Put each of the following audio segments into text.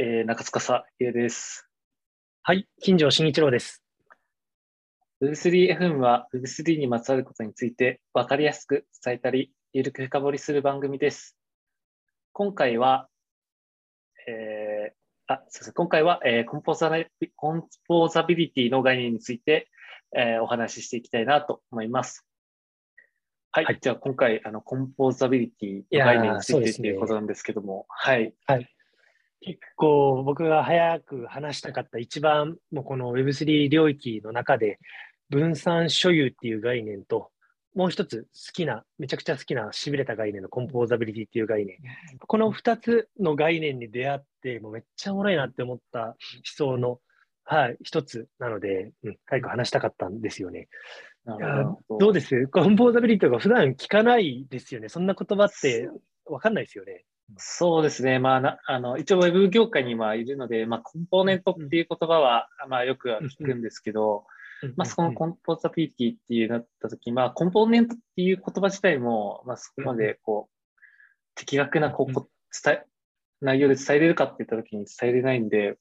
えー、中司優です。はい、金城慎一郎です。Web3FM は Web3 にまつわることについて分かりやすく伝えたり、ゆるく深掘りする番組です。今回は、えー、あ、すみません。今回は、えー、コンポーザコンポーザビリティの概念について、えー、お話ししていきたいなと思います。はい。はい、じゃあ、今回、あの、コンポーザビリティの概念についてと、ね、いうことなんですけども、はい。はい。結構僕が早く話したかった一番もうこの Web3 領域の中で分散所有っていう概念ともう一つ好きな、めちゃくちゃ好きなしびれた概念のコンポーザビリティっていう概念。この二つの概念に出会って、もうめっちゃおもろいなって思った思想の、はい、一つなので、うん、早く話したかったんですよね。どうです？コンポーザビリティとか普段聞かないですよね。そんな言葉ってわかんないですよね。そうですね。まあ、なあの、一応ウェブ業界にはいるので、まあ、コンポーネントっていう言葉は、うん、まあ、よくは聞くんですけど、まあ、そのコンポーザビリティっていうなったとき、まあ、コンポーネントっていう言葉自体も、まあ、そこまで、こう、的確な、こう、伝え、内容で伝えれるかって言ったときに伝えれないんで、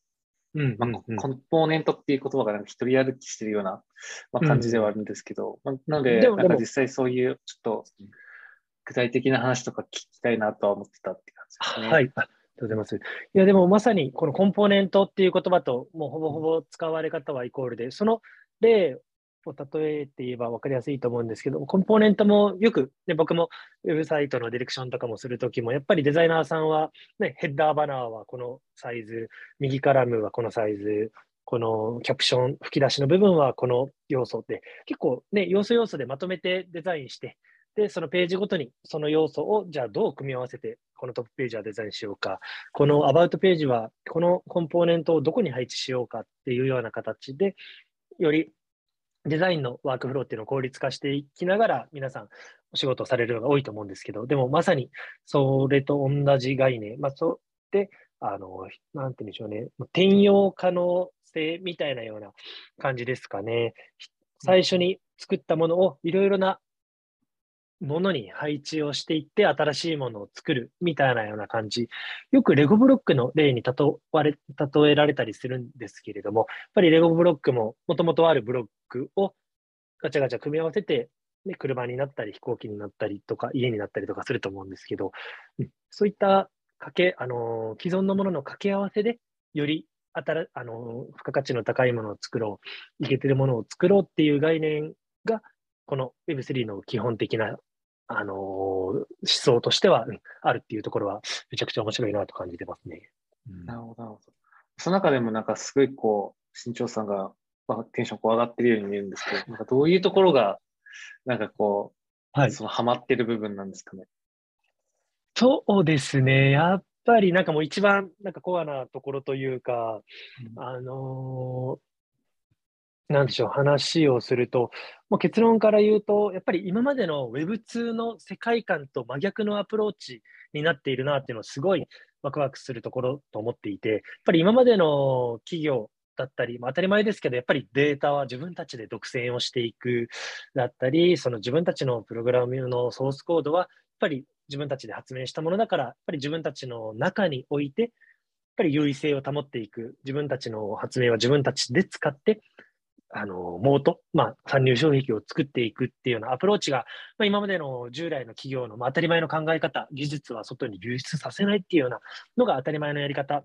うんまあ、コンポーネントっていう言葉がなんか一人歩きしてるような、まあ、感じではあるんですけど、まあ、なので、なんか実際そういう、ちょっと、具体的な話とか聞きたいなとは思ってたってですね。はい。ありがとうございます。いや、でもまさにこのコンポーネントっていう言葉と、もうほぼほぼ使われ方はイコールで、その例を例えて言えば分かりやすいと思うんですけど、コンポーネントもよく、ね、僕もウェブサイトのディレクションとかもするときも、やっぱりデザイナーさんは、ね、ヘッダーバナーはこのサイズ、右カラムはこのサイズ、このキャプション、吹き出しの部分はこの要素で、結構ね、要素要素でまとめてデザインして、で、そのページごとにその要素をじゃあどう組み合わせてこのトップページはデザインしようか、このアバウトページはこのコンポーネントをどこに配置しようかっていうような形で、よりデザインのワークフローっていうのを効率化していきながら皆さんお仕事をされるのが多いと思うんですけど、でもまさにそれと同じ概念、まあ、そうで、あの、なんて言うんでしょうね、転用可能性みたいなような感じですかね。最初に作ったものをいろいろなものに配置をしていって新しいものを作るみたいなような感じ。よくレゴブロックの例に例えられたりするんですけれども、やっぱりレゴブロックももともとあるブロックをガチャガチャ組み合わせて、ね、車になったり飛行機になったりとか家になったりとかすると思うんですけど、そういったかけ、あの既存のものの掛け合わせでより新あの付加価値の高いものを作ろう、いけてるものを作ろうっていう概念がこの Web3 の基本的なあのー、思想としては、うん、あるっていうところは、めちゃくちゃ面白いなと感じてますね。うん、なるほど、なるほど。その中でもなんかすごいこう、新潮さんが、まあ、テンションこう上がってるように見えるんですけど、なんかどういうところが、なんかこう、はい、そのハマってる部分なんですかね？そうですね。やっぱりなんかもう一番なんかコアなところというか、うん、あのなんでしょう、話をすると、もう結論から言うと、やっぱり今までの Web2 の世界観と真逆のアプローチになっているなっていうのをすごいワクワクするところと思っていて、やっぱり今までの企業だったり、まあ、当たり前ですけど、やっぱりデータは自分たちで独占をしていくだったり、その自分たちのプログラムのソースコードは、やっぱり自分たちで発明したものだから、やっぱり自分たちの中において、やっぱり優位性を保っていく、自分たちの発明は自分たちで使って、あの、モート、まあ、参入障壁を作っていくっていうようなアプローチが、まあ、今までの従来の企業の、まあ、当たり前の考え方、技術は外に流出させないっていうようなのが当たり前のやり方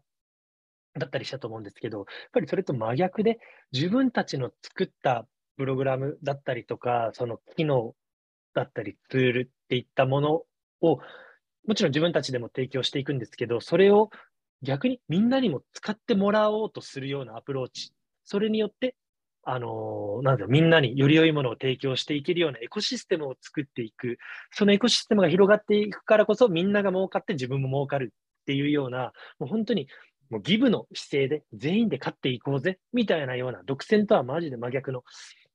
だったりしたと思うんですけど、やっぱりそれと真逆で、自分たちの作ったプログラムだったりとか、その機能だったり、ツールっていったものを、もちろん自分たちでも提供していくんですけど、それを逆にみんなにも使ってもらおうとするようなアプローチ、それによってあのなんだみんなにより良いものを提供していけるようなエコシステムを作っていく。そのエコシステムが広がっていくからこそ、みんなが儲かって自分も儲かるっていうような、もう本当にもうギブの姿勢で全員で勝っていこうぜみたいなような、独占とはマジで真逆の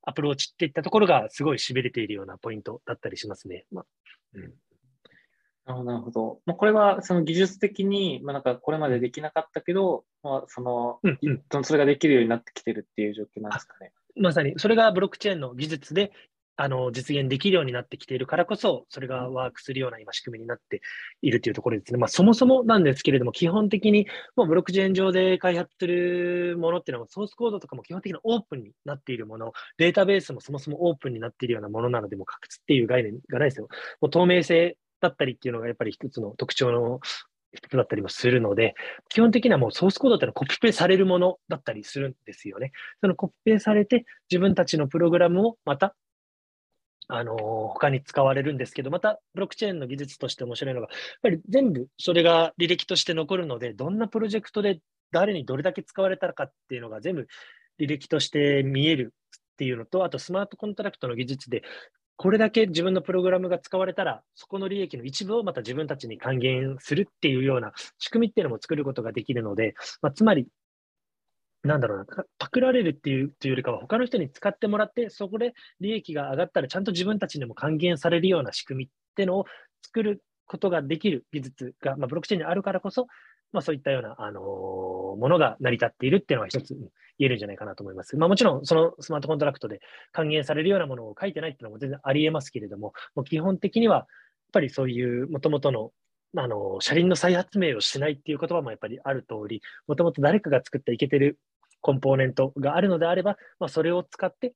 アプローチっていったところがすごい痺れているようなポイントだったりしますね。まあうんなるほど。まあ、これはその技術的に、まあ、なんかこれまでできなかったけど、まあ、その、うんうん、それができるようになってきてるっていう状況なんですかね。まさに、それがブロックチェーンの技術であの実現できるようになってきているからこそ、それがワークするような今仕組みになっているというところですね。まあ、そもそもなんですけれども、基本的にもうブロックチェーン上で開発するものっていうのは、ソースコードとかも基本的にオープンになっているもの、データベースもそもそもオープンになっているようなものなので、もう確実っていう概念がないですよ。もう透明性だったりっていうのがやっぱり一つの特徴の一つだったりもするので、基本的にはもうソースコードってのはコピペされるものだったりするんですよね。そのコピペされて自分たちのプログラムをまたあの他に使われるんですけど、またブロックチェーンの技術として面白いのが、やっぱり全部それが履歴として残るので、どんなプロジェクトで誰にどれだけ使われたかっていうのが全部履歴として見えるっていうのと、あとスマートコントラクトの技術で、これだけ自分のプログラムが使われたら、そこの利益の一部をまた自分たちに還元するっていうような仕組みっていうのも作ることができるので、まあ、つまりなんだろうな、パクられるっていうというよりかは、他の人に使ってもらって、そこで利益が上がったら、ちゃんと自分たちにも還元されるような仕組みっていうのを作ることができる技術が、まあ、ブロックチェーンにあるからこそ、まあ、そういったような、あの、ものが成り立っているっていうのは一つ言えるんじゃないかなと思います。まあ、もちろん、そのスマートコントラクトで還元されるようなものを書いてないっていうのも全然ありえますけれども、もう基本的には、やっぱりそういうもともとのあの車輪の再発明をしないっていう言葉もやっぱりある通り、もともと誰かが作ったいけてるコンポーネントがあるのであれば、まあ、それを使って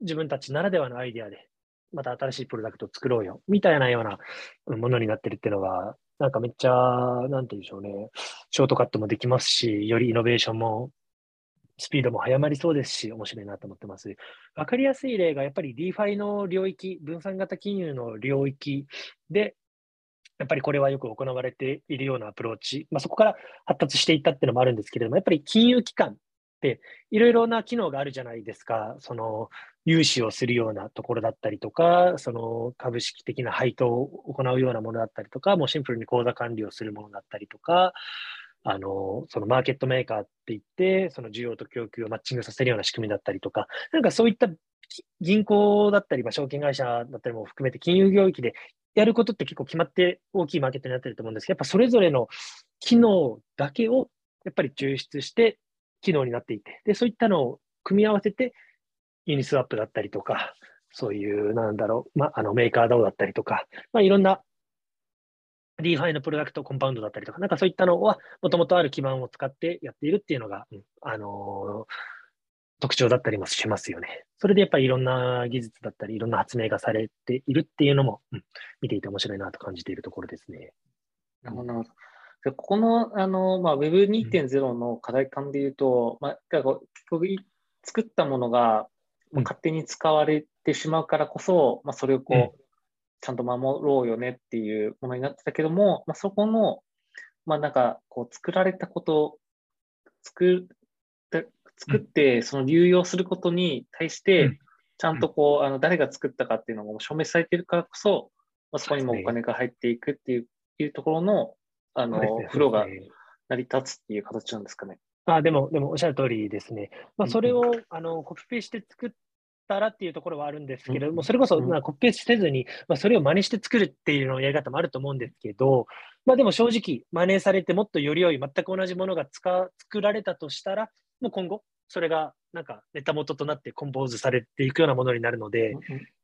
自分たちならではのアイデアで、また新しいプロダクトを作ろうよ、みたいなようなものになってるっていうのが、なんかめっちゃ、なんて言うんでしょうね、ショートカットもできますし、よりイノベーションも、スピードも早まりそうですし、面白いなと思ってます。わかりやすい例が、やっぱり DeFi の領域、分散型金融の領域で、やっぱりこれはよく行われているようなアプローチ、まあ、そこから発達していったっていうのもあるんですけれども、やっぱり金融機関、いろいろな機能があるじゃないですか。その、融資をするようなところだったりとか、その株式的な配当を行うようなものだったりとか、もうシンプルに口座管理をするものだったりとか、あの、そのマーケットメーカーって言って、その需要と供給をマッチングさせるような仕組みだったりとか、なんかそういった銀行だったり、まあ、証券会社だったりも含めて金融領域でやることって結構決まって大きいマーケットになってると思うんですけど、やっぱそれぞれの機能だけをやっぱり抽出して機能になっていて、で、そういったのを組み合わせて、ユニスワップだったりとか、そういう、なんだろう、まあ、あのメーカー DAO だったりとか、まあ、いろんな DeFi のプロダクトコンパウンドだったりとか、なんかそういったのは、もともとある基盤を使ってやっているっていうのが、うん、あのー、特徴だったりもしますよね。それでやっぱりいろんな技術だったり、いろんな発明がされているっていうのも、うん、見ていて面白いなと感じているところですね。なるほど。でここのあの、まあ、Web2.0 の課題感でいうと、まあ、結局作ったものが勝手に使われてしまうからこそ、まあ、それをこう、うん、ちゃんと守ろうよねっていうものになってたけども、まあ、そこの、まあ、なんかこう作られたこと作作ってその流用することに対して、ちゃんとこう、あの誰が作ったかっていうのが証明されているからこそ、まあ、そこにもお金が入っていくっていう,、いうところの、あの、ね、風呂が成り立つっていう形なんですかね。あでも、でもおっしゃる通りですね。まあ、それを、あのコピペして作ったらっていうところはあるんですけれども、それこそ、まあ、コピペせずに、まあ、それを真似して作るっていうのやり方もあると思うんですけど、まあ、でも正直、真似されてもっとより良い、全く同じものが使作られたとしたら、もう今後、それがなんかネタ元となってコンポーズされていくようなものになるので、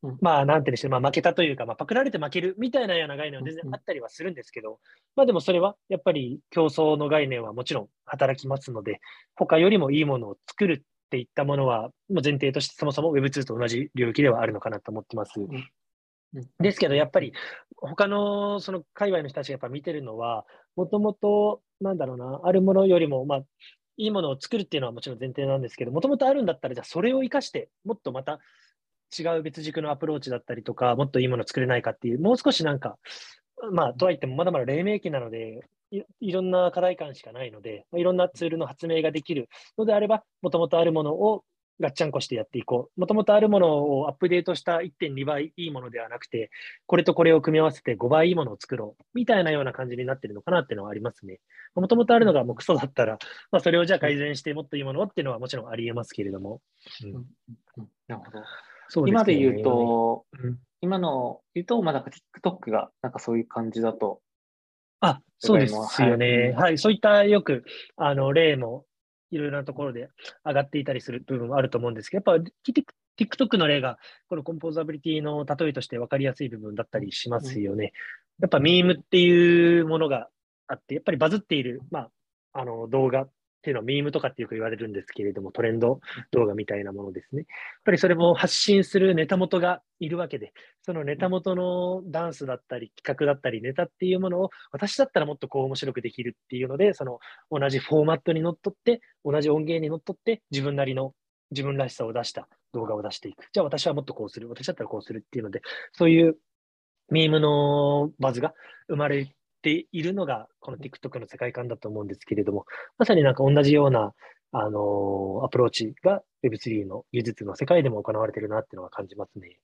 うんうん、まあなんていうんでしょう、まあ、負けたというか、まあ、パクられて負けるみたいなような概念は全然あったりはするんですけど、まあでもそれはやっぱり競争の概念はもちろん働きますので、他よりもいいものを作るっていったものは、もう前提としてそもそも Web2 と同じ領域ではあるのかなと思ってます。うん、ですけど、やっぱり他のその界隈の人たちがやっぱ見てるのは、もともと、なんだろうな、あるものよりも、まあ、いいものを作るっていうのはもちろん前提なんですけど、もともとあるんだったら、じゃあそれを生かして、もっとまた違う別軸のアプローチだったりとか、もっといいものを作れないかっていう、もう少しなんか、まあ、とはいってもまだまだ黎明期なのでい、いろんな課題感しかないので、いろんなツールの発明ができるのであれば、もともとあるものをガッチャンコしてやっていこう。もともとあるものをアップデートした1.2倍いいものではなくて、これとこれを組み合わせて5倍いいものを作ろう。みたいなような感じになってるのかなっていうのはありますね。もともとあるのがもうクソだったら、まあ、それをじゃあ改善してもっといいものっていうのはもちろんありえますけれども。うん、なるほど。そうでね、今で言うと、うん、今の言うと、まあ、なんか TikTok がなんかそういう感じだと。あ、そうですよね。はい、はい、そういったよく、あの、例もいろいろなところで上がっていたりする部分はあると思うんですけど、やっぱ TikTok の例が、このコンポーザビリティの例えとして分かりやすい部分だったりしますよね。やっぱミームっていうものがあって、やっぱりバズっている、まあ、あの動画っていうのはミームとかってよく言われるんですけれども、トレンド動画みたいなものですね。やっぱりそれも発信するネタ元がいるわけで、そのネタ元のダンスだったり、企画だったり、ネタっていうものを、私だったらもっとこう面白くできるっていうので、その同じフォーマットにのっとって、同じ音源にのっとって、自分なりの自分らしさを出した動画を出していく。じゃあ私はもっとこうする。私だったらこうするっていうので、そういうミームのバズが生まれているのが、この TikTok の世界観だと思うんですけれども、まさになんか同じような、あのー、アプローチが Web3 の技術の世界でも行われているなっていうのは感じますね。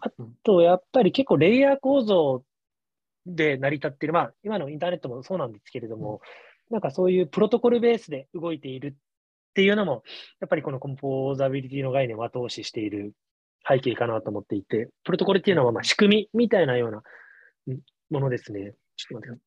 あと、やっぱり結構レイヤー構造で成り立っている、まあ、今のインターネットもそうなんですけれども、なんかそういうプロトコルベースで動いているっていうのも、やっぱりこのコンポーザビリティの概念を後押ししている背景かなと思っていて、プロトコルっていうのはまあ仕組みみたいなようなものですね。ちょっと待って。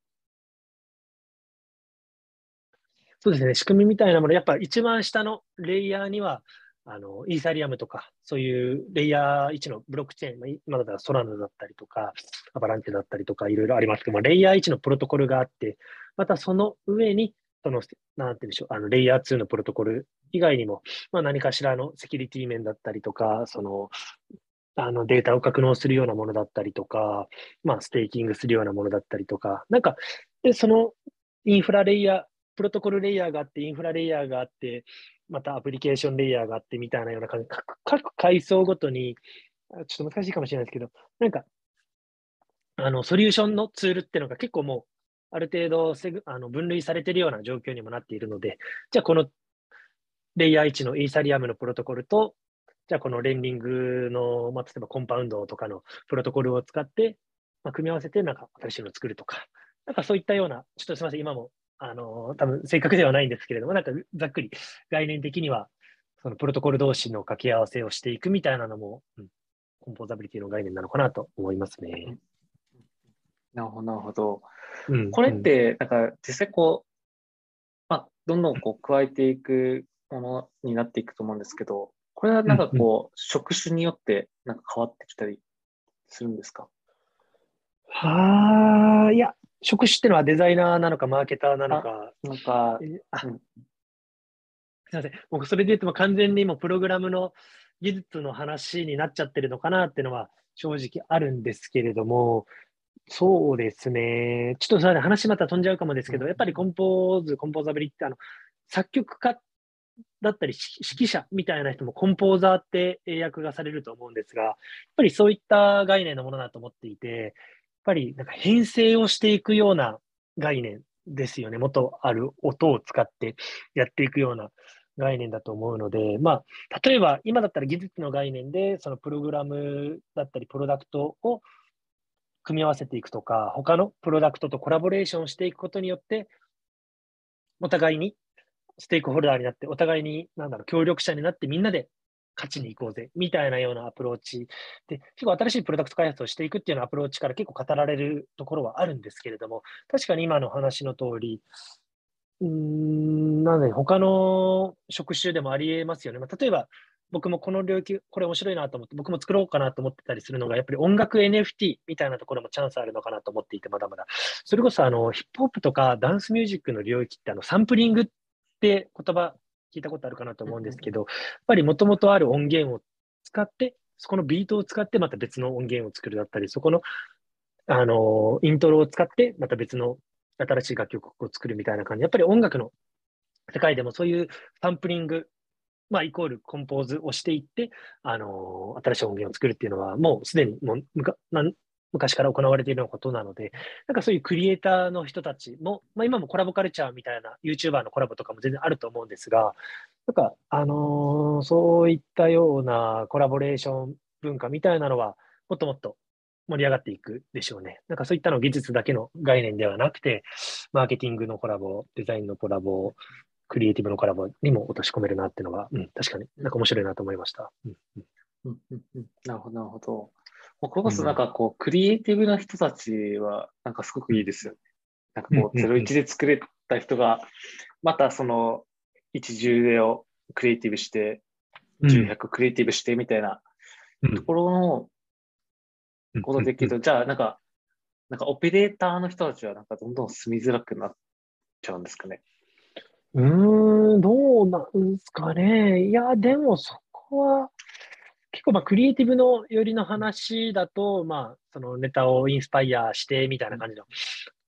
そうですね、仕組みみたいなもの、やっぱ一番下のレイヤーには、あのイーサリアムとか、そういうレイヤー1のブロックチェーン、今だったらソラノだったりとか、アバランチェだったりとか、いろいろありますけども、レイヤー1のプロトコルがあって、またその上にその、なんていうんでしょう、あの、レイヤー2のプロトコル以外にも、まあ、何かしらのセキュリティ面だったりとか、その、あのデータを格納するようなものだったりとか、まあ、ステーキングするようなものだったりとか、なんか、で、そのインフラレイヤー、プロトコルレイヤーがあって、インフラレイヤーがあって、またアプリケーションレイヤーがあってみたいなような感じで、各階層ごとに、ちょっと難しいかもしれないですけど、なんか、あの、ソリューションのツールっていうのが結構もう、ある程度セグあの分類されているような状況にもなっているので、じゃあこのレイヤー1のイーサリアムのプロトコルと、じゃあこのレンディングの、まあ、例えばコンパウンドとかのプロトコルを使って、まあ、組み合わせてなんか新しいのを作るとか、なんかそういったような、ちょっとすみません、今も、あの、多分正確ではないんですけれども、なんかざっくり概念的には、そのプロトコル同士の掛け合わせをしていくみたいなのも、うん、コンポーザビリティの概念なのかなと思いますね。なるほど、なるほど。これって、なんか実際こう、まあ、どんどんこう加えていくものになっていくと思うんですけど、これはなんかこう、職種によってなんか変わってきたりするんですか？はあ、いや、職種ってのはデザイナーなのか、マーケターなのか。なんか、あ、うん、すみません。僕、それで言っても完全に今、プログラムの技術の話になっちゃってるのかなっていうのは正直あるんですけれども、そうですね。ちょっとそれ話また飛んじゃうかもですけど、やっぱりコンポーズ、コンポーザビリってあの、作曲家だったり指揮者みたいな人もコンポーザーって英訳がされると思うんですが、やっぱりそういった概念のものだと思っていて、やっぱりなんか編成をしていくような概念ですよね。元ある音を使ってやっていくような概念だと思うので、まあ、例えば今だったら技術の概念で、そのプログラムだったりプロダクトを組み合わせていくとか、他のプロダクトとコラボレーションしていくことによって、お互いにステークホルダーになって、お互いに、なんだろう、協力者になってみんなで勝ちに行こうぜ、みたいなようなアプローチで、結構新しいプロダクト開発をしていくっていうようなアプローチから結構語られるところはあるんですけれども、確かに今の話の通り、うん、なので他の職種でもありえますよね。まあ、例えば、僕もこの領域、これ面白いなと思って、僕も作ろうかなと思ってたりするのが、やっぱり音楽 NFT みたいなところもチャンスあるのかなと思っていて、まだまだ。それこそあのヒップホップとかダンスミュージックの領域ってあのサンプリングっって言葉聞いたことあるかなと思うんですけど、やっぱりもともとある音源を使って、そこのビートを使ってまた別の音源を作るだったり、そこのあのイントロを使ってまた別の新しい楽曲を作るみたいな感じ。やっぱり音楽の世界でもそういうサンプリングまあ、イコールコンポーズをしていって、あの、新しい音源を作るっていうのは、もうすでにもうむか昔から行われているようなことなので、なんかそういうクリエイターの人たちも、まあ、今もコラボカルチャーみたいな YouTuber のコラボとかも全然あると思うんですが、なんか、あのー、そういったようなコラボレーション文化みたいなのは、もっともっと盛り上がっていくでしょうね。なんかそういったの技術だけの概念ではなくて、マーケティングのコラボ、デザインのコラボ、クリエイティブのコラボにも落とし込めるなっていうのが、うん、確かになんか面白いなと思いました。うんうん、なるほど、なるほど。これこそなんかこう、クリエイティブな人たちは、なんかすごくいいですよね。なんかこう、01で作れた人が、またその、一重をクリエイティブして、重100クリエイティブしてみたいなところのことできると、じゃあなんか、なんかオペレーターの人たちはなんかどんどん住みづらくなっちゃうんですかね。うーん、どうなんですかね。いや、でもそこは、結構まあクリエイティブのよりの話だと、まあそのネタをインスパイアしてみたいな感じだ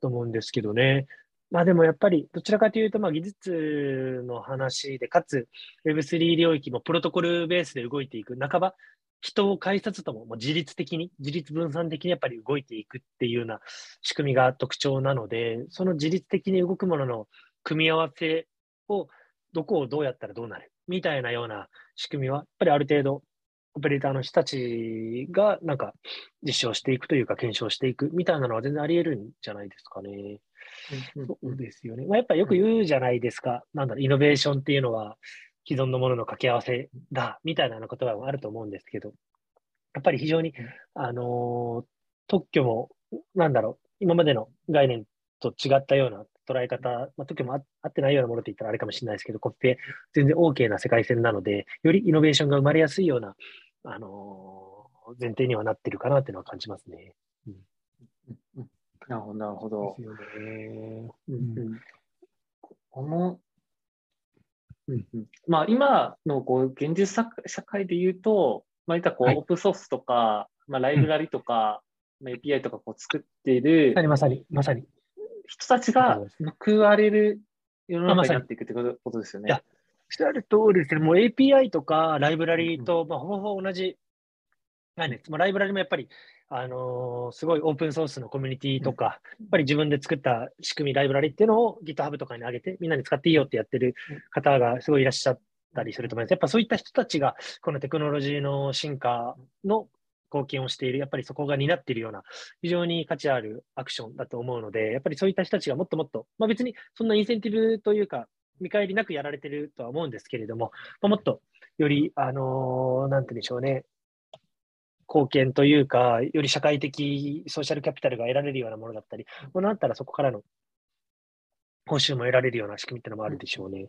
と思うんですけどね。まあでもやっぱりどちらかというとまあ技術の話で、かつ Web3 領域もプロトコルベースで動いていく、半ば人を介さずとももう自律的に、自律分散的にやっぱり動いていくっていうような仕組みが特徴なので、その自律的に動くものの組み合わせをどこをどうやったらどうなるみたいなような仕組みは、やっぱりある程度オペレーターの人たちがなんか実証していくというか検証していくみたいなのは全然あり得るんじゃないですかね。そうですよね。まあ、やっぱよく言うじゃないですか。なんだろう、イノベーションっていうのは既存のものの掛け合わせだみたいな言葉もあると思うんですけど、やっぱり非常に、あのー、特許も、なんだろう、今までの概念と違ったような捉え方、まあ、特許も合ってないようなものって言ったらあれかもしれないですけど、コピペ全然 OK な世界線なので、よりイノベーションが生まれやすいような、あのー、前提にはなってるかなっていうのは感じますね。うんうん、なるほど、なるほど。ですよね。うん、この、うんうん、まあ今のこう現実社会で言うと、まあ、いったこう、はい、オープンソースとか、まあ、ライブラリとか、まあ、API とかこう作っている、まさに、まさに。人たちが報われる世の中になっていくってことですよね。しゃる通りですね。もう API とかライブラリと、まあ、ほぼほぼ同じ概念です。まあ、ライブラリもやっぱり、あのー、すごいオープンソースのコミュニティとか、やっぱり自分で作った仕組み、ライブラリっていうのを GitHub とかに上げて、みんなに使っていいよってやってる方がすごいいらっしゃったりすると思います。やっぱそういった人たちが、このテクノロジーの進化の貢献をしている、やっぱりそこが担っているような、非常に価値あるアクションだと思うので、やっぱりそういった人たちがもっともっと、まあ、別にそんなインセンティブというか、見返りなくやられてるとは思うんですけれども、もっとより、あのー、なんて言うんでしょうね、貢献というか、より社会的ソーシャルキャピタルが得られるようなものだったり、こうなったらそこからの報酬も得られるような仕組みっていうのもあるでしょうね。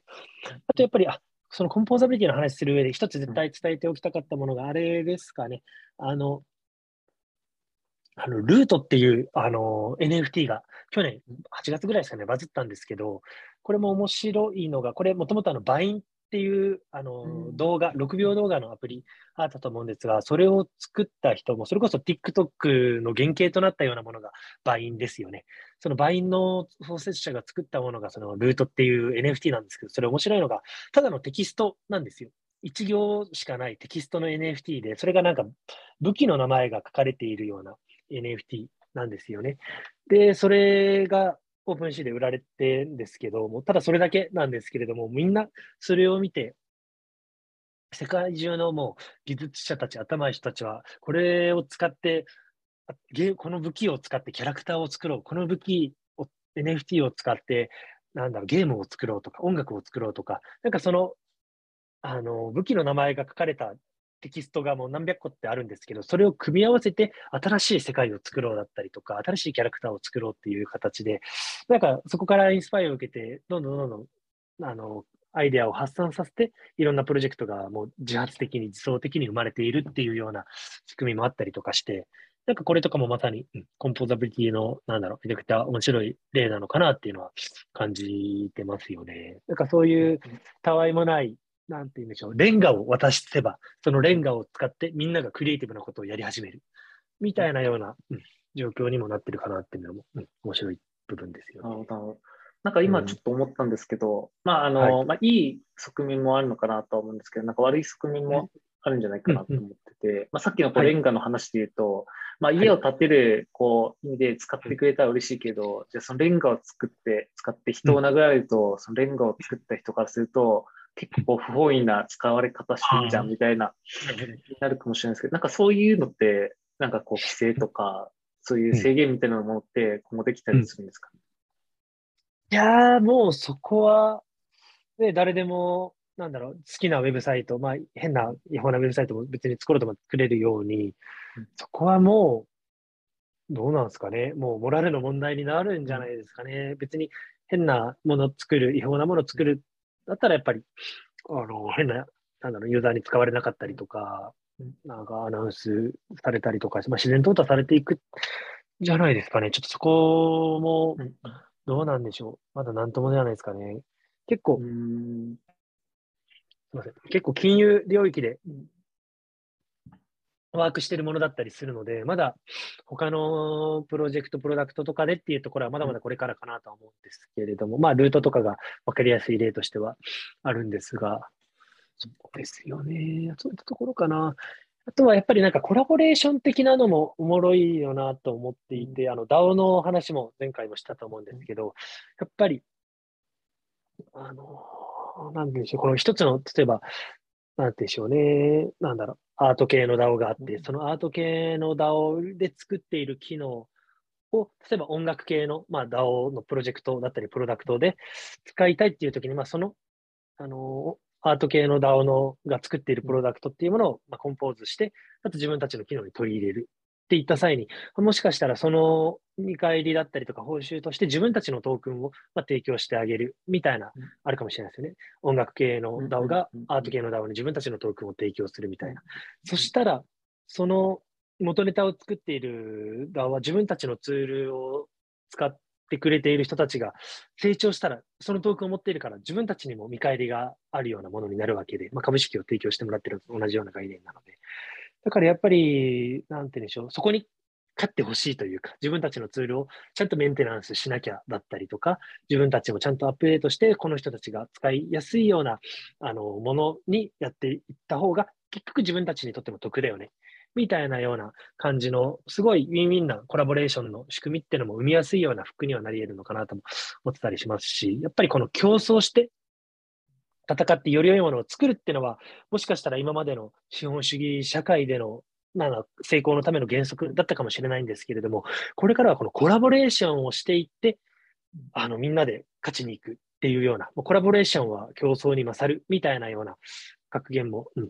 あとやっぱり、あそのコンポーザビリティの話する上で一つ絶対伝えておきたかったものがあれですかね。あの、あのルートっていうあの NFT が去年8月ぐらいですかね、バズったんですけど、これも面白いのが、これもともとあの Vine っていうあの動画、6秒動画のアプリあったと思うんですが、それを作った人も、それこそ TikTok の原型となったようなものが Vine ですよね。その Vine の創設者が作ったものがその Loot っていう NFT なんですけど、それ面白いのが、ただのテキストなんですよ。1行しかないテキストの NFT で、それがなんか武器の名前が書かれているような NFT なんですよね。で、それがオープンシーで売られてるんですけども、ただそれだけなんですけれども、みんなそれを見て、世界中のもう技術者たち、頭いい人たちは、これを使って、この武器を使ってキャラクターを作ろう、この武器を、NFT を使って、なんだろう、ゲームを作ろうとか、音楽を作ろうとか、なんかその、あの、武器の名前が書かれたテキストがもう何百個ってあるんですけど、それを組み合わせて新しい世界を作ろうだったりとか、新しいキャラクターを作ろうっていう形で、なんかそこからインスパイアを受けて、どんどんどんどん、あの、アイデアを発散させて、いろんなプロジェクトがもう自発的に、自走的に生まれているっていうような仕組みもあったりとかして、なんかこれとかもまさに、うん、コンポーザビリティの、なんだろう、めちゃくちゃ面白い例なのかなっていうのは感じてますよね。なんかそういうたわいもないなんて言うんでしょう、レンガを渡せば、そのレンガを使ってみんながクリエイティブなことをやり始める。みたいなような、うん、状況にもなってるかなっていうのも、うん、面白い部分ですよね。なんか今ちょっと思ったんですけど、うん、まああの、はい、まあいい側面もあるのかなと思うんですけど、なんか悪い側面もあるんじゃないかなと思ってて、うんうん、まあさっきのこうレンガの話で言うと、はい、まあ家を建てるこう意味で使ってくれたら嬉しいけど、はい、じゃあそのレンガを作って、使って人を殴られると、そのレンガを作った人からすると、結構不本意な使われ方してるじゃんみたいな、になるかもしれないですけど、なんかそういうのって、なんかこう規制とか、そういう制限みたいなものって今後できたりするんですか、いやー、もうそこは、ね、誰でも、なんだろう、好きなウェブサイト、まあ変な違法なウェブサイトも別に作ろうとも作れるように、そこはもう、どうなんですかね？もうモラルの問題になるんじゃないですかね。別に変なもの作る、違法なもの作るだったらやっぱり、あの、変ななんだろう、ユーザーに使われなかったりとか、なんかアナウンスされたりとか、まあ、自然淘汰されていくじゃないですかね。ちょっとそこも、どうなんでしょう。まだなんともじゃないですかね。結構、すみません。結構金融領域でワークしてるものだったりするので、まだ他のプロジェクト、プロダクトとかでっていうところはまだまだこれからかなとは思うんですけれども、まあ、ルートとかが分かりやすい例としてはあるんですが、そうですよね。そういったところかな。あとはやっぱりなんかコラボレーション的なのもおもろいよなと思っていて、あの DAO の話も前回もしたと思うんですけど、やっぱり、あの、なんでしょう、この一つの、例えば、なんでしょうね、なんだろう、アート系の DAO があって、そのアート系の DAO で作っている機能を、例えば音楽系の、まあ、DAO のプロジェクトだったり、プロダクトで使いたいっていうときに、まあ、その、あの、アート系の DAO のが作っているプロダクトっていうものを、まあ、コンポーズして、あと自分たちの機能に取り入れるっていった際に、もしかしたらその見返りだったりとか報酬として自分たちのトークンをま提供してあげるみたいな、あるかもしれないですよね。音楽系の DAO がアート系の DAO に自分たちのトークンを提供するみたいな。そしたら、その元ネタを作っている DAO は自分たちのツールを使っってくれている人たちが成長したら、そのトークンを持っているから、自分たちにも見返りがあるようなものになるわけで、まあ、株式を提供してもらってるのと同じような概念なので。だからやっぱり、なんて言うんでしょう、そこに勝ってほしいというか、自分たちのツールをちゃんとメンテナンスしなきゃだったりとか、自分たちもちゃんとアップデートして、この人たちが使いやすいようなあのものにやっていった方が、結局自分たちにとっても得だよね。みたいなような感じの、すごいウィンウィンなコラボレーションの仕組みっていうのも生みやすいような服にはなり得るのかなとも思ってたりしますし、やっぱりこの競争して戦ってより良いものを作るっていうのは、もしかしたら今までの資本主義社会でのなんか成功のための原則だったかもしれないんですけれども、これからはこのコラボレーションをしていって、あのみんなで勝ちに行くっていうような、コラボレーションは競争に勝るみたいなような格言も、うん、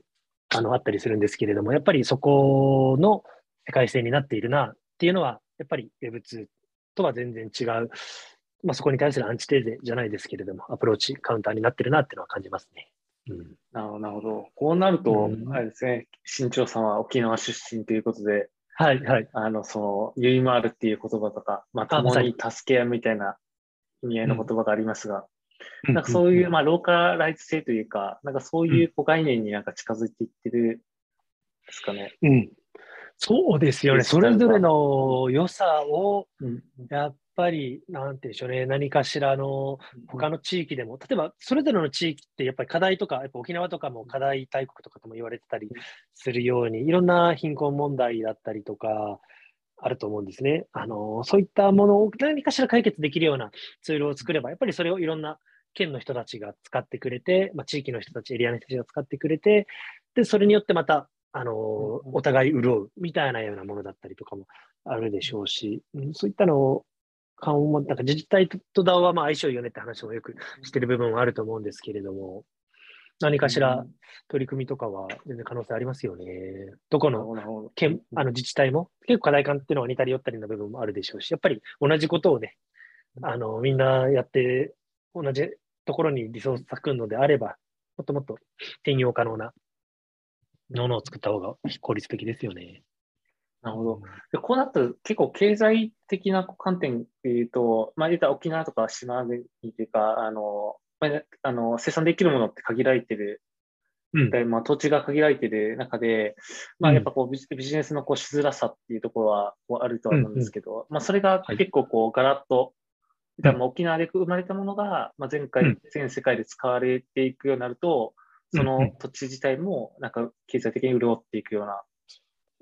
あの、あったりするんですけれども、やっぱりそこの世界線になっているなっていうのは、やっぱり Web2 とは全然違う、まあ、そこに対するアンチテーゼじゃないですけれども、アプローチ、カウンターになってるなっていうのは感じますね。うん、なるほど。こうなると、うん、あれですね、新潮さんは沖縄出身ということで、はいはい。あの、その、ゆいまるっていう言葉とか、まあ、共に助け合うみたいな意味合いの言葉がありますが、なんかそういう、まあ、ローカライズ性というか、なんかそういう概念になんか近づいていってるですかね。うん。そうですよね。それぞれの良さを、やっぱり、なんていうんでしょうね、何かしらの他の地域でも、例えばそれぞれの地域ってやっぱり課題とか、やっぱ沖縄とかも課題大国とかとも言われてたりするように、いろんな貧困問題だったりとか、あると思うんですね。あの、そういったものを何かしら解決できるようなツールを作れば、やっぱりそれをいろんな県の人たちが使ってくれて、まあ、地域の人たち、エリアの人たちが使ってくれて、で、それによってまた、あの、お互い潤うみたいなようなものだったりとかもあるでしょうし、うん、そういったのを、顔も、なんか自治体と DAO はまあ相性よねって話もよくしてる部分はあると思うんですけれども、何かしら取り組みとかは全然可能性ありますよね。どこの県あの自治体も結構課題感っていうのは似たり寄ったりな部分もあるでしょうし、やっぱり同じことをね、あのみんなやって同じところにリソース割くのであれば、もっともっと転用可能なものを作った方が効率的ですよね。なるほど。でこうなったら結構経済的な観点でいうと、まあ、言ったら沖縄とか島国というか、あの、まあ、あの生産できるものって限られてる、うん、まあ、土地が限られてる中で、まあ、やっぱこうビジネスのこうしづらさっていうところはこうあるとは思うんですけど、うんうん、まあ、それが結構こうガラッとだから沖縄で生まれたものが、まあ、前回、全世界で使われていくようになると、その土地自体もなんか経済的に潤っていくような。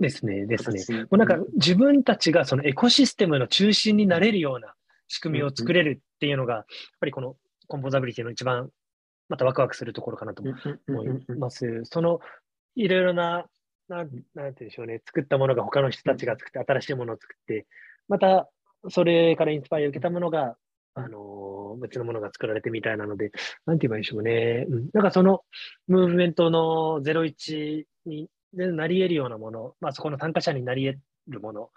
ですね、ですね。もうなんか自分たちがそのエコシステムの中心になれるような仕組みを作れるっていうのが、やっぱりこのコンポーザビリティの一番またワクワクするところかなと思います。そのいろいろな、なんて言うんでしょうね、作ったものが他の人たちが作って、新しいものを作って、またそれからインスパイアを受けたものがあの、別のものが作られてみたいなので、なんて言えばいいでしょうね。うん。なんかそのムーブメントの01になり得るようなもの、まあそこの参加者になり得るもの、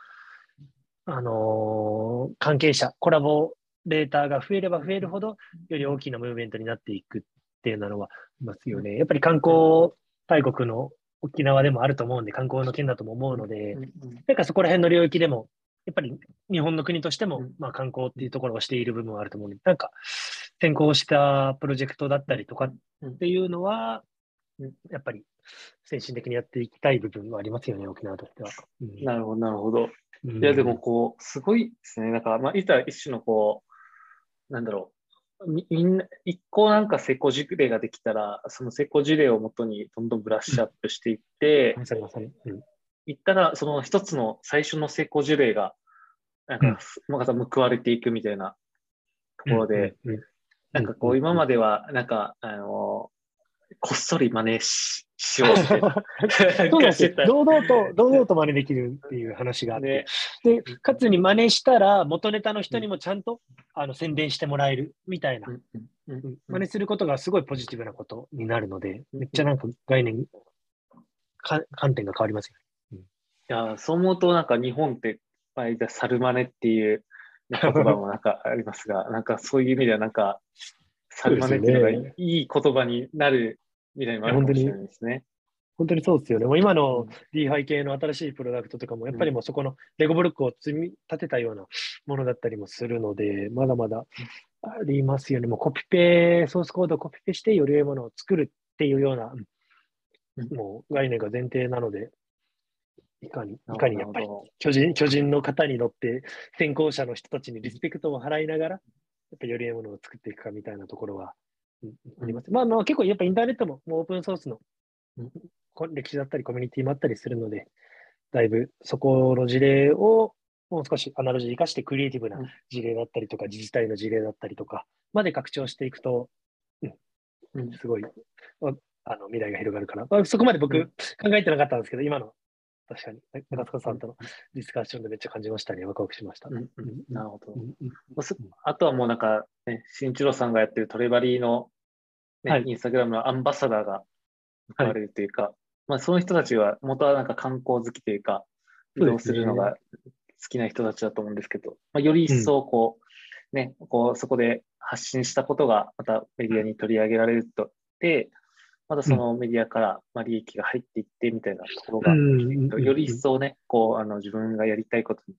あのー、関係者、コラボレーターが増えれば増えるほど、より大きなムーブメントになっていくっていうのは、いますよね。やっぱり観光大国の沖縄でもあると思うんで、観光の県だとも思うので、なんかそこら辺の領域でも、やっぱり日本の国としても、まあ、観光っていうところをしている部分はあると思うので、なんか先行したプロジェクトだったりとかっていうのは、やっぱり先進的にやっていきたい部分はありますよね、沖縄としては。うん、なるほど、なるほど。いや、でもこう、すごいですね。なんか、まあ、いた一種のこう、なんだろう。みみんな、一個なんか成功事例ができたら、その成功事例をもとにどんどんブラッシュアップしていって、うん、いったら、その一つの最初の成功事例が、なんか、また報われていくみたいなところで、なんかこう、今までは、なんか、あの、こっそり真似ししようって。そうなんですよ。堂々と、堂々と真似できるっていう話があって。ね、で、かつに真似したら、元ネタの人にもちゃんと、あの宣伝してもらえるみたいな、真似することがすごいポジティブなことになるので、めっちゃなんか概念、か観点が変わりますよね。いや、そう思うと、なんか日本って、まあ、猿真似っていう言葉もなんかありますが、なんかそういう意味では、なんか、猿真似っていうのがいい言葉になる未来もあるかもしれないですね。本当にそうですよね。もう今の DeFi 系の新しいプロダクトとかも、やっぱりもうそこのレゴブロックを積み立てたようなものだったりもするので、まだまだありますよね。もうコピペ、ソースコードをコピペしてより良いものを作るっていうような、もう概念が前提なので、いかに、いかにやっぱり巨人巨人の方に乗って先行者の人たちにリスペクトを払いながら、やっぱより良いものを作っていくかみたいなところはあります。まあ、まあ、結構やっぱインターネットももうオープンソースの歴史だったりコミュニティもあったりするので、だいぶそこの事例をもう少しアナロジー生かしてクリエイティブな事例だったりとか、自治体の事例だったりとかまで拡張していくと、うん、すごいあの未来が広がるかな。まあ、そこまで僕考えてなかったんですけど、今の確かに中塚さんとのディスカッションでめっちゃ感じましたね。ワクワクしました。うんうん、なるほど。あとはもうなんか、ね、新一郎さんがやってるトレバリーのね、はい、インスタグラムのアンバサダーが使われるというか、はい、まあ、その人たちは元はなんか観光好きというか、移動するのが好きな人たちだと思うんですけど、まあ、より一層こう、うん、ね、こうそこで発信したことがまたメディアに取り上げられると、で、またそのメディアからま利益が入っていってみたいなところが、うん、より一層ね、こうあの自分がやりたいことに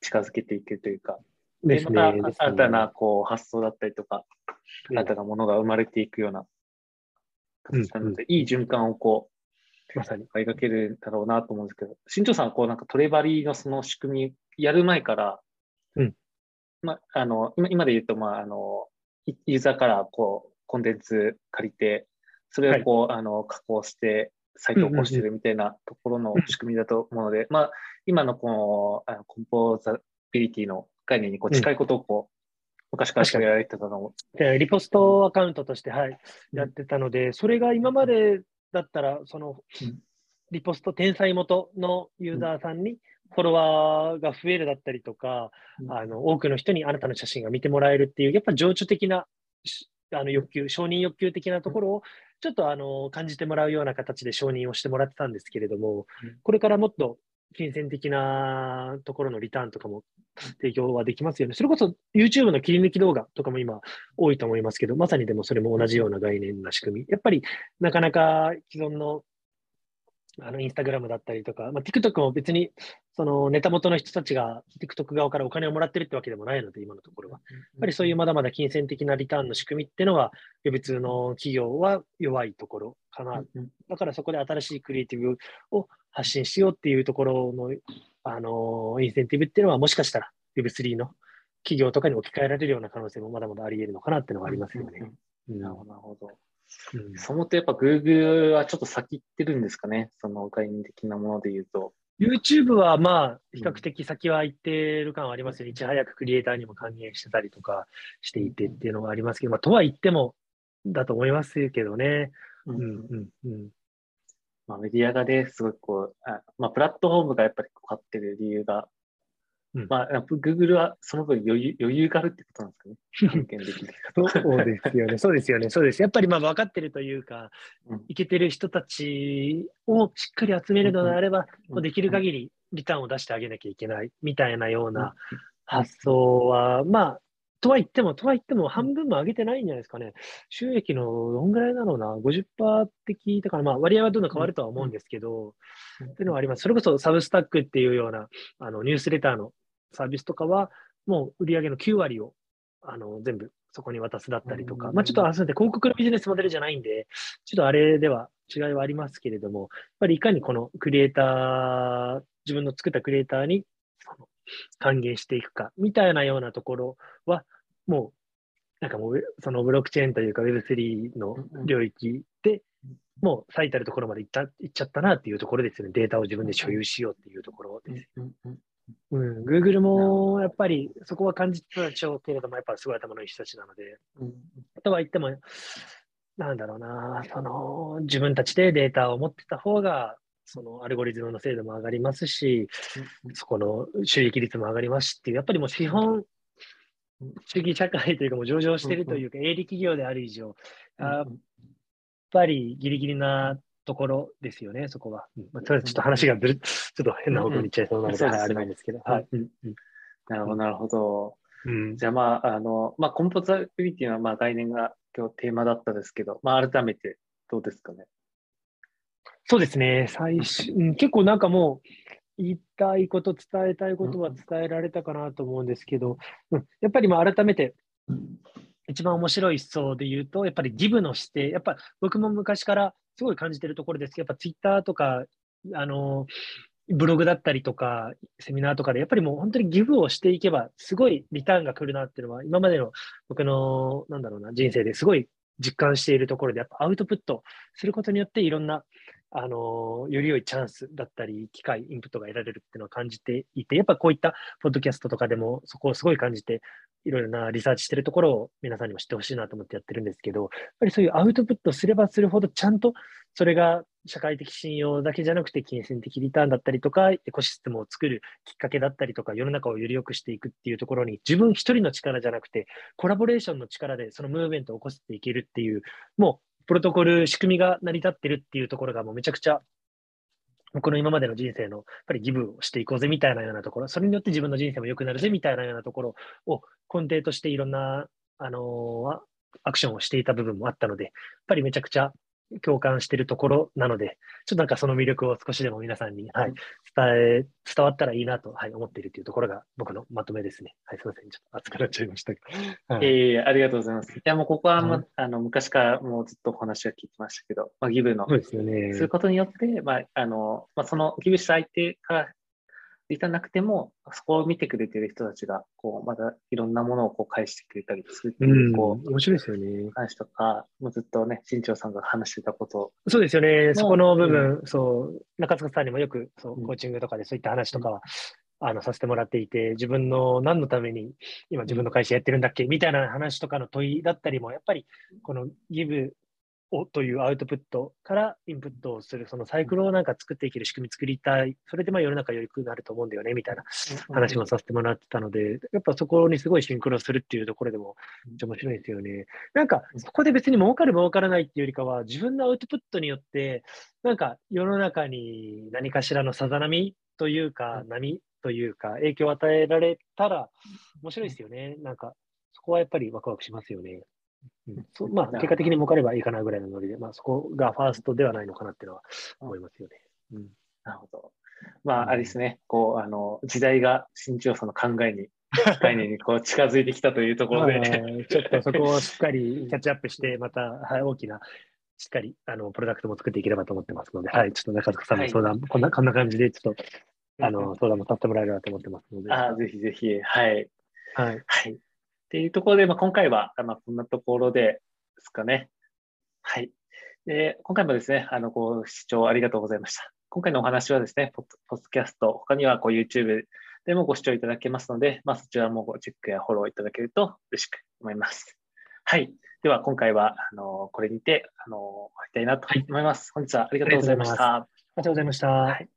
近づけていけるというか、で、また新たなこう発想だったりとか、新たなものが生まれていくような形なので、いい循環をこう、まさに。描けるんだろうなと思うんですけど、新庄さんはこうなんかトレバリーのその仕組みやる前から、うん、まあ、あの今今で言うと、まあ、あのユーザーからこうコンテンツ借りて、それをこう、はい、あの加工して、サイトを起こしてるみたいなところの仕組みだと思うので、まあ、今のこのあのコンポーザビリティの概念にこう近いことをこう、昔からやられてたのを。リポストアカウントとして、はい、やってたので、それが今までだったら、その、リポスト天才元のユーザーさんにフォロワーが増えるだったりとか、あの多くの人にあなたの写真が見てもらえるっていう、やっぱ情緒的なあの欲求、承認欲求的なところをちょっとあの感じてもらうような形で承認をしてもらってたんですけれども、これからもっと金銭的なところのリターンとかも提供はできますよね。それこそ YouTube の切り抜き動画とかも今多いと思いますけど、まさにでもそれも同じような概念な仕組み。やっぱりなかなか既存のあのインスタグラムだったりとか、まあ、TikTok も別にそのネタ元の人たちが TikTok 側からお金をもらってるってわけでもないので、今のところは。やっぱりそういうまだまだ金銭的なリターンの仕組みっていうのは、予備通の企業は弱いところかな。だからそこで新しいクリエイティブを発信しようっていうところの、あのインセンティブっていうのは、もしかしたら Web3 の企業とかに置き換えられるような可能性もまだまだあり得るのかなっていうのがありますよね。なるほど。うん、そのとやっぱ Google はちょっと先行ってるんですかね、その概念的なもので言うと。YouTube はまあ、比較的先は行ってる感はありますよね。いち早くクリエイターにも還元してたりとかしていてっていうのはありますけど、まあ、とは言ってもだと思いますけどね。うんうんうんまあ、メディアがね、すごくこう、あまあ、プラットフォームがやっぱり勝ってる理由がまあ、Google はその分余裕余裕があるってことなんですかね。そうですよね。そうですよね。そうです。やっぱりまあ分かってるというか、うん、いけてる人たちをしっかり集めるのであれば、うん、できる限りリターンを出してあげなきゃいけないみたいなような発想は、まあ、とは言っても、とは言っても、半分も上げてないんじゃないですかね。収益のどんぐらいだろうな、50%って聞いたから、まあ、割合はどんどん変わるとは思うんですけど、っていうのはあります。それこそサブスタックっていうようなあのニュースレターのサービスとかは、もう売上の9割をあの全部そこに渡すだったりとか、まあ、ちょっとあす広告のビジネスモデルじゃないんで、ちょっとあれでは違いはありますけれども、やっぱりいかにこのクリエイター、自分の作ったクリエイターに還元していくかみたいなようなところは、もう、なんかもう、そのブロックチェーンというか Web3 の領域で、もう最たるところまで行った行っちゃったなっていうところですよね。データを自分で所有しようっていうところです。うん、Google もやっぱりそこは感じてたでしょうけれども、やっぱすごい頭のいい人たちなので、うん、とは言っても、なんだろうな、その自分たちでデータを持ってた方が、そのアルゴリズムの精度も上がりますし、そこの収益率も上がりますしっていう、やっぱりもう資本主義社会というか、もう上場しているというか、営利企業である以上、やっぱりギリギリなところですよね、そこは。まあ、とりあえずちょっと話がずる、ちょっと変な方向に行っちゃいそうなので、はい、あれなんですけど。はい。なるほど、なるほど。うん、じゃあ、まあ、あの、まあ、コンポザビリティは、まあ、概念が今日テーマだったですけど、まあ、改めてどうですかね？そうですね、最初、うん、結構なんかもう、言いたいこと、伝えたいことは伝えられたかなと思うんですけど、うん、やっぱりまあ改めて、一番面白い思想で言うと、やっぱりギブの視点、やっぱ僕も昔からすごい感じてるところです。けど、やっぱツイッターとか、あの、ブログだったりとか、セミナーとかで、やっぱりもう本当にギブをしていけば、すごいリターンが来るなっていうのは、今までの僕の、なんだろうな、人生ですごい実感しているところで、やっぱアウトプットすることによって、いろんなあの、より良いチャンスだったり、機会、インプットが得られるっていうのを感じていて、やっぱこういったポッドキャストとかでもそこをすごい感じて、いろいろなリサーチしてるところを皆さんにも知ってほしいなと思ってやってるんですけど、やっぱりそういうアウトプットすればするほど、ちゃんとそれが社会的信用だけじゃなくて、金銭的リターンだったりとか、エコシステムを作るきっかけだったりとか、世の中をより良くしていくっていうところに、自分一人の力じゃなくて、コラボレーションの力でそのムーブメントを起こしていけるっていう、もうプロトコル、仕組みが成り立ってるっていうところがもうめちゃくちゃ僕の今までの人生のやっぱりギブをしていこうぜみたいなようなところ、それによって自分の人生も良くなるぜみたいなようなところを根底としていろんな、あのー、アクションをしていた部分もあったので、やっぱりめちゃくちゃ共感しているところなので、ちょっとなんかその魅力を少しでも皆さんに、はい、伝え、伝わったらいいなと、はい、思っているというところが僕のまとめですね。はい、すみません。ちょっと熱くなっちゃいましたけど。はい、ええー、ありがとうございます。いや、もうここは、ま、あの昔からもうずっとお話は聞いてましたけど、まあ、ギブの、そうですよね。することによって、まあ、あの、まあ、そのギブした相手からリタなくても、そこを見てくれてる人たちが、こう、まだいろんなものをこう返してくれたりするっていう、こう、面白いですよね。話とか、もうずっとね、新庄さんが話してたことそうですよね。そこの部分、うん、そう、中塚さんにもよく、そう、コーチングとかでそういった話とかは、うん、あの、させてもらっていて、自分の何のために今自分の会社やってるんだっけみたいな話とかの問いだったりも、やっぱり、このギブをというアウトプットからインプットをする、そのサイクルをなんか作っていける仕組み作りたい、それでまあ世の中より良くなると思うんだよねみたいな話もさせてもらってたので、やっぱそこにすごいシンクロするっていうところでも、面白いですよね。なんか、そこで別に儲かる儲からないっていうよりかは、自分のアウトプットによって、なんか世の中に何かしらのさざ波というか、波というか、影響を与えられたら面白いですよね。なんか、そこはやっぱりワクワクしますよね。うんまあ、結果的に儲かればいいかなぐらいのノリで、まあ、そこがファーストではないのかなっていうのは思いますよね。うん、なるほど。まあ、あれですね、こう、あの、時代が新潮さんの考えに、概念にこう近づいてきたというところで、ね、ちょっとそこをしっかりキャッチアップして、また、はい、大きな、しっかり、あの、プロダクトも作っていければと思ってますので、はい、ちょっと中塚さんの相談、はい、こんな、こんな感じで、ちょっと、あの、相談もさせてもらえればと思ってますので。あぜひぜひ、はい。はい。はい。っていうところで、まあ、今回は、まあ、こんなところで、ですかね。はい。で、今回もですね、あの、ご視聴ありがとうございました。今回のお話はですね、ポッドキャスト、他にはこう YouTube でもご視聴いただけますので、まあ、そちらもごチェックやフォローいただけると嬉しく思います。はい。では、今回は、あの、これにて、あの、終わりたいなと思います。はい、本日はありがとうございました。ありがとうございました。はい